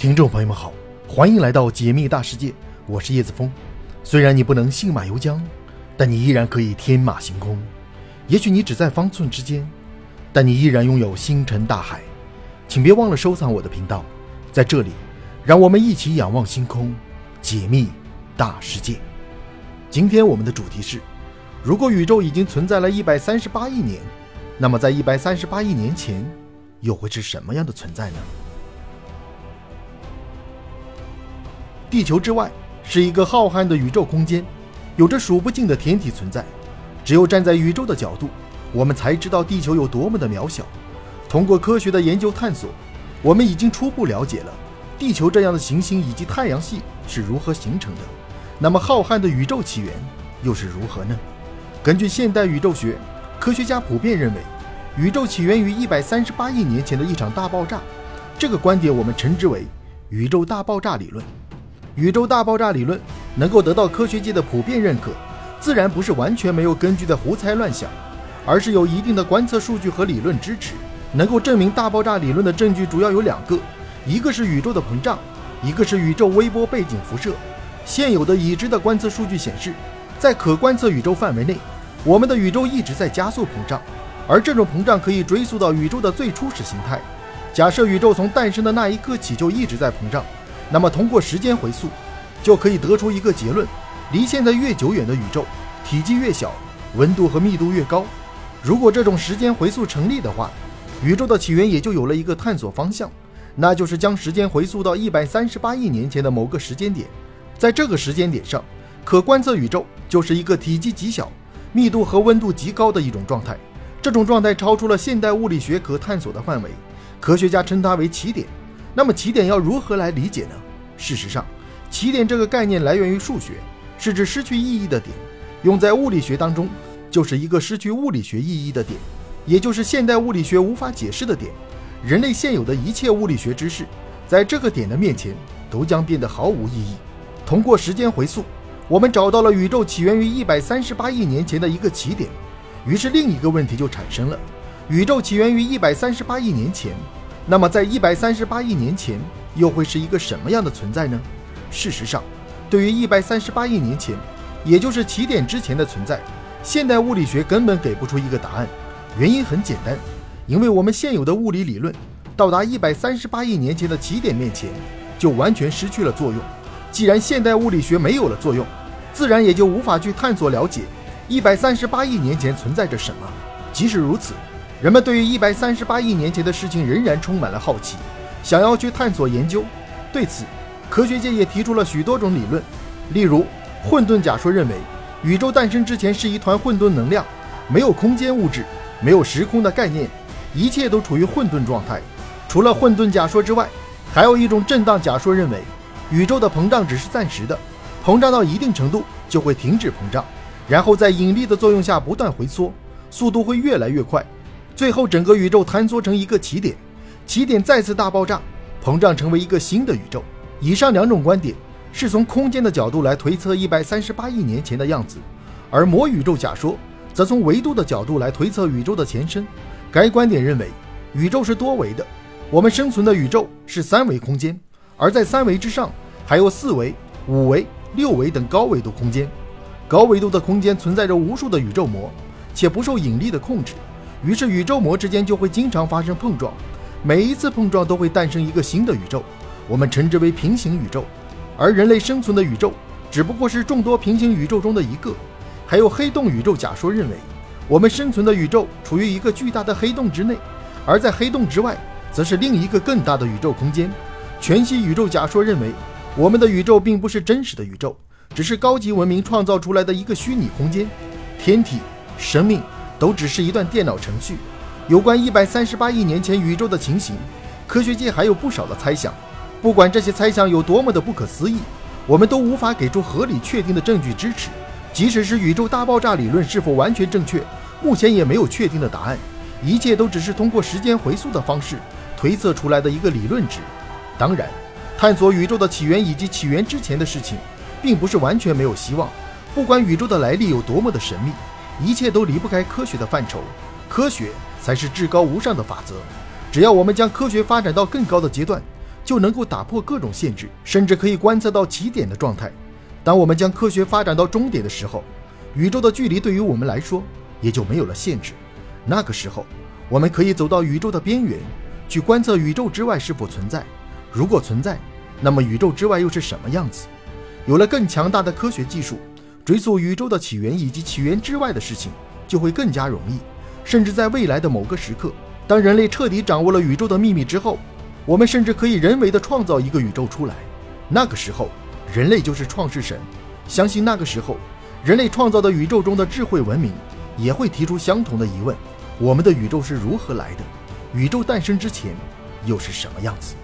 听众朋友们好，欢迎来到解密大世界，我是叶子峰。虽然你不能信马由缰，但你依然可以天马行空。也许你只在方寸之间，但你依然拥有星辰大海。请别忘了收藏我的频道，在这里，让我们一起仰望星空，解密大世界。今天我们的主题是：如果宇宙已经存在了一百三十八亿年，那么在一百三十八亿年前，又会是什么样的存在呢？地球之外是一个浩瀚的宇宙空间，有着数不尽的天体存在。只有站在宇宙的角度，我们才知道地球有多么的渺小。通过科学的研究探索，我们已经初步了解了地球这样的行星以及太阳系是如何形成的。那么，浩瀚的宇宙起源又是如何呢？根据现代宇宙学，科学家普遍认为，宇宙起源于一百三十八亿年前的一场大爆炸。这个观点我们称之为宇宙大爆炸理论。宇宙大爆炸理论能够得到科学界的普遍认可，自然不是完全没有根据的胡猜乱想，而是有一定的观测数据和理论支持。能够证明大爆炸理论的证据主要有两个，一个是宇宙的膨胀，一个是宇宙微波背景辐射。现有的已知的观测数据显示，在可观测宇宙范围内，我们的宇宙一直在加速膨胀，而这种膨胀可以追溯到宇宙的最初始形态。假设宇宙从诞生的那一刻起就一直在膨胀。那么，通过时间回溯，就可以得出一个结论：离现在越久远的宇宙，体积越小，温度和密度越高。如果这种时间回溯成立的话，宇宙的起源也就有了一个探索方向，那就是将时间回溯到一百三十八亿年前的某个时间点。在这个时间点上，可观测宇宙就是一个体积极小、密度和温度极高的一种状态。这种状态超出了现代物理学可探索的范围，科学家称它为起点。那么起点要如何来理解呢？事实上，起点这个概念来源于数学，是指失去意义的点。用在物理学当中，就是一个失去物理学意义的点，也就是现代物理学无法解释的点。人类现有的一切物理学知识，在这个点的面前都将变得毫无意义。通过时间回溯，我们找到了宇宙起源于一百三十八亿年前的一个起点。于是另一个问题就产生了：宇宙起源于一百三十八亿年前。那么，在一百三十八亿年前，又会是一个什么样的存在呢？事实上，对于一百三十八亿年前，也就是起点之前的存在，现代物理学根本给不出一个答案。原因很简单，因为我们现有的物理理论，到达一百三十八亿年前的起点面前，就完全失去了作用。既然现代物理学没有了作用，自然也就无法去探索了解一百三十八亿年前存在着什么。即使如此。人们对于一百三十八亿年前的事情仍然充满了好奇，想要去探索研究。对此，科学界也提出了许多种理论。例如，混沌假说认为，宇宙诞生之前是一团混沌能量，没有空间物质，没有时空的概念，一切都处于混沌状态。除了混沌假说之外，还有一种震荡假说认为，宇宙的膨胀只是暂时的，膨胀到一定程度就会停止膨胀，然后在引力的作用下不断回缩，速度会越来越快。最后，整个宇宙坍缩成一个起点，起点再次大爆炸，膨胀成为一个新的宇宙。以上两种观点是从空间的角度来推测一百三十八亿年前的样子，而魔宇宙假说则从维度的角度来推测宇宙的前身。该观点认为，宇宙是多维的，我们生存的宇宙是三维空间，而在三维之上还有四维、五维、六维等高维度空间。高维度的空间存在着无数的宇宙膜，且不受引力的控制。于是宇宙膜之间就会经常发生碰撞，每一次碰撞都会诞生一个新的宇宙，我们称之为平行宇宙。而人类生存的宇宙只不过是众多平行宇宙中的一个。还有黑洞宇宙假说认为，我们生存的宇宙处于一个巨大的黑洞之内，而在黑洞之外，则是另一个更大的宇宙空间。全息宇宙假说认为，我们的宇宙并不是真实的宇宙，只是高级文明创造出来的一个虚拟空间。天体、生命。都只是一段电脑程序。有关一百三十八亿年前宇宙的情形，科学界还有不少的猜想。不管这些猜想有多么的不可思议，我们都无法给出合理确定的证据支持。即使是宇宙大爆炸理论是否完全正确，目前也没有确定的答案。一切都只是通过时间回溯的方式推测出来的一个理论值。当然，探索宇宙的起源以及起源之前的事情，并不是完全没有希望。不管宇宙的来历有多么的神秘。一切都离不开科学的范畴，科学才是至高无上的法则。只要我们将科学发展到更高的阶段，就能够打破各种限制，甚至可以观测到起点的状态。当我们将科学发展到终点的时候，宇宙的距离对于我们来说也就没有了限制。那个时候，我们可以走到宇宙的边缘，去观测宇宙之外是否存在。如果存在，那么宇宙之外又是什么样子？有了更强大的科学技术，追溯宇宙的起源以及起源之外的事情就会更加容易。甚至在未来的某个时刻，当人类彻底掌握了宇宙的秘密之后，我们甚至可以人为的创造一个宇宙出来。那个时候，人类就是创世神。相信那个时候，人类创造的宇宙中的智慧文明也会提出相同的疑问：我们的宇宙是如何来的？宇宙诞生之前又是什么样子？